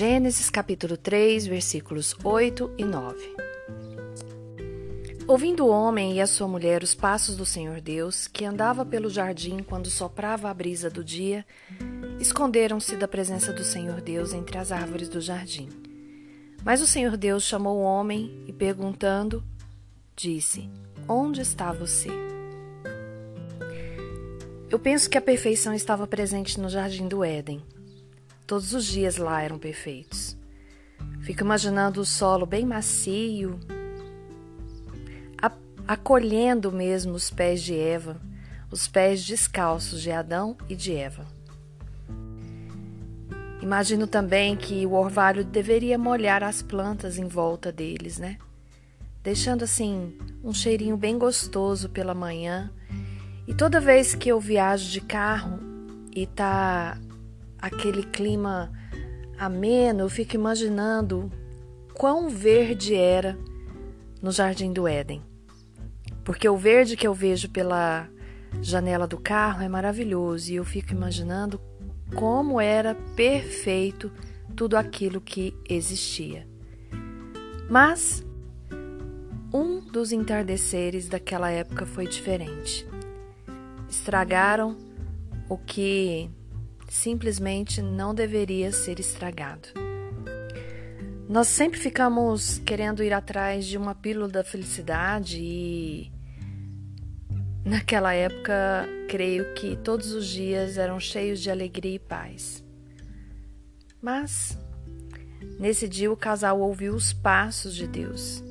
Gênesis capítulo 3, versículos 8 e 9. Ouvindo o homem e a sua mulher os passos do Senhor Deus, que andava pelo jardim quando soprava a brisa do dia, esconderam-se da presença do Senhor Deus entre as árvores do jardim. Mas o Senhor Deus chamou o homem e, perguntando, disse: Onde está você? Eu penso que a perfeição estava presente no jardim do Éden Todos os dias lá eram perfeitos. Fico imaginando o solo bem macio, acolhendo mesmo os pés de Eva, os pés descalços de Adão e de Eva. Imagino também que o orvalho deveria molhar as plantas em volta deles, né? Deixando assim um cheirinho bem gostoso pela manhã. E toda vez que eu viajo de carro e tá aquele clima ameno, eu fico imaginando quão verde era no jardim do Éden. Porque o verde que eu vejo pela janela do carro é maravilhoso e eu fico imaginando como era perfeito tudo aquilo que existia. Mas um dos entardeceres daquela época foi diferente. Estragaram o que simplesmente não deveria ser estragado. Nós sempre ficamos querendo ir atrás de uma pílula da felicidade e naquela época creio que todos os dias eram cheios de alegria e paz. Mas nesse dia o casal ouviu os passos de Deus.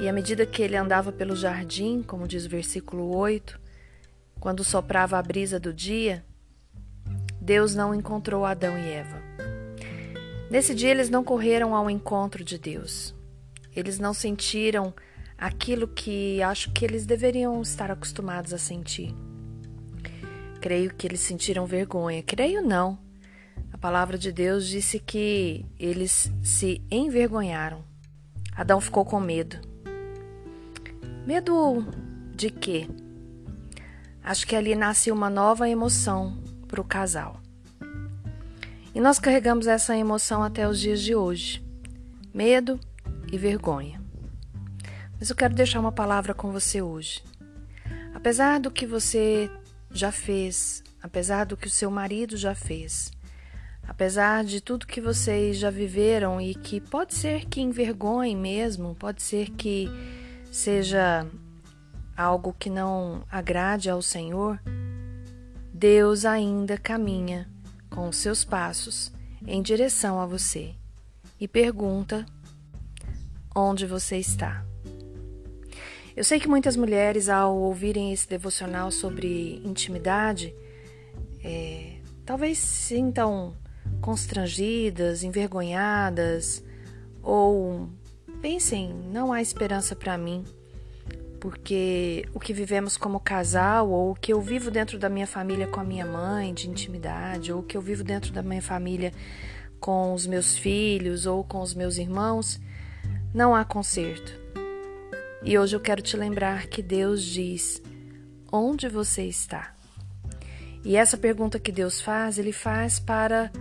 E à medida que ele andava pelo jardim, como diz o versículo 8, quando soprava a brisa do dia, Deus não encontrou Adão e Eva. Nesse dia, eles não correram ao encontro de Deus. Eles não sentiram aquilo que acho que eles deveriam estar acostumados a sentir. Creio que eles sentiram vergonha. Creio não. A palavra de Deus disse que eles se envergonharam. Adão ficou com medo. Medo de quê? Acho que ali nasce uma nova emoção, para o casal. E nós carregamos essa emoção até os dias de hoje: medo e vergonha. Mas eu quero deixar uma palavra com você hoje. Apesar do que você já fez, apesar do que o seu marido já fez, apesar de tudo que vocês já viveram e que pode ser que envergonhe mesmo, pode ser que seja algo que não agrade ao Senhor, Deus ainda caminha com os seus passos em direção a você e pergunta onde você está. Eu sei que muitas mulheres, ao ouvirem esse devocional sobre intimidade, é, talvez sintam constrangidas, envergonhadas ou pensem: não há esperança para mim porque o que vivemos como casal, ou o que eu vivo dentro da minha família com a minha mãe, de intimidade, ou o que eu vivo dentro da minha família com os meus filhos ou com os meus irmãos, não há conserto. E hoje eu quero te lembrar que Deus diz: onde você está? E essa pergunta que Deus faz, Ele faz para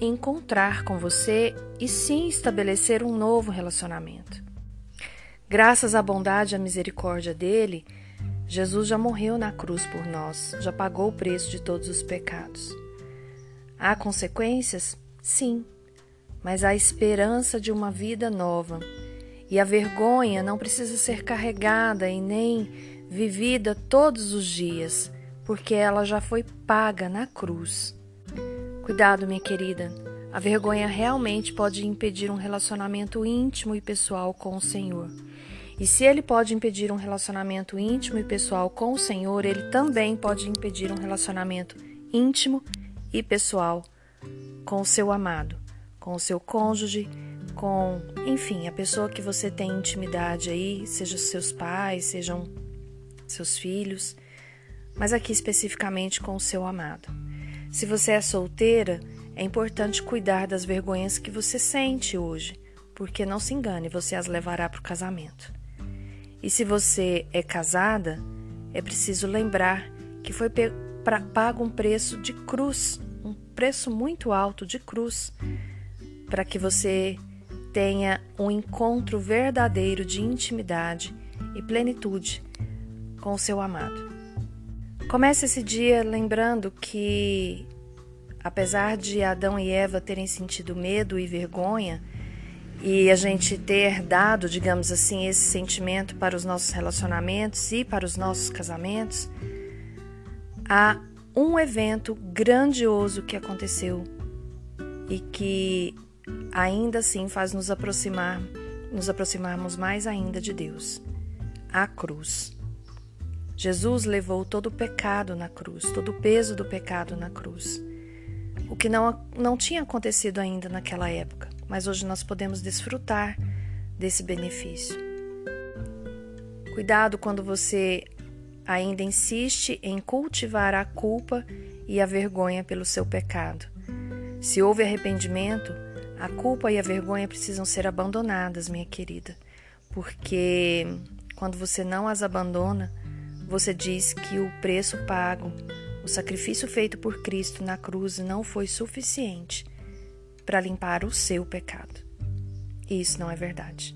encontrar com você e sim estabelecer um novo relacionamento. Graças à bondade e à misericórdia dele, Jesus já morreu na cruz por nós, já pagou o preço de todos os pecados. Há consequências? Sim, mas há esperança de uma vida nova. E a vergonha não precisa ser carregada e nem vivida todos os dias, porque ela já foi paga na cruz. Cuidado, minha querida, a vergonha realmente pode impedir um relacionamento íntimo e pessoal com o Senhor. E se ele pode impedir um relacionamento íntimo e pessoal com o Senhor, ele também pode impedir um relacionamento íntimo e pessoal com o seu amado, com o seu cônjuge, com, enfim, a pessoa que você tem intimidade aí, seja seus pais, sejam seus filhos, mas aqui especificamente com o seu amado. Se você é solteira, é importante cuidar das vergonhas que você sente hoje, porque não se engane, você as levará para o casamento. E se você é casada, é preciso lembrar que foi pago um preço de cruz, um preço muito alto de cruz, para que você tenha um encontro verdadeiro de intimidade e plenitude com o seu amado. Comece esse dia lembrando que, apesar de Adão e Eva terem sentido medo e vergonha, e a gente ter dado, digamos assim, esse sentimento para os nossos relacionamentos e para os nossos casamentos, há um evento grandioso que aconteceu e que ainda assim faz nos aproximar, nos aproximarmos mais ainda de Deus. A cruz. Jesus levou todo o pecado na cruz, todo o peso do pecado na cruz. O que não, não tinha acontecido ainda naquela época, mas hoje nós podemos desfrutar desse benefício. Cuidado quando você ainda insiste em cultivar a culpa e a vergonha pelo seu pecado. Se houve arrependimento, a culpa e a vergonha precisam ser abandonadas, minha querida, porque quando você não as abandona, você diz que o preço pago, o sacrifício feito por Cristo na cruz não foi suficiente para limpar o seu pecado. E isso não é verdade.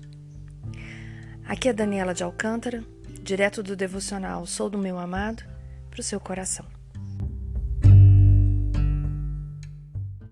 Aqui é Daniela de Alcântara, direto do devocional Sou do Meu Amado, para o seu coração.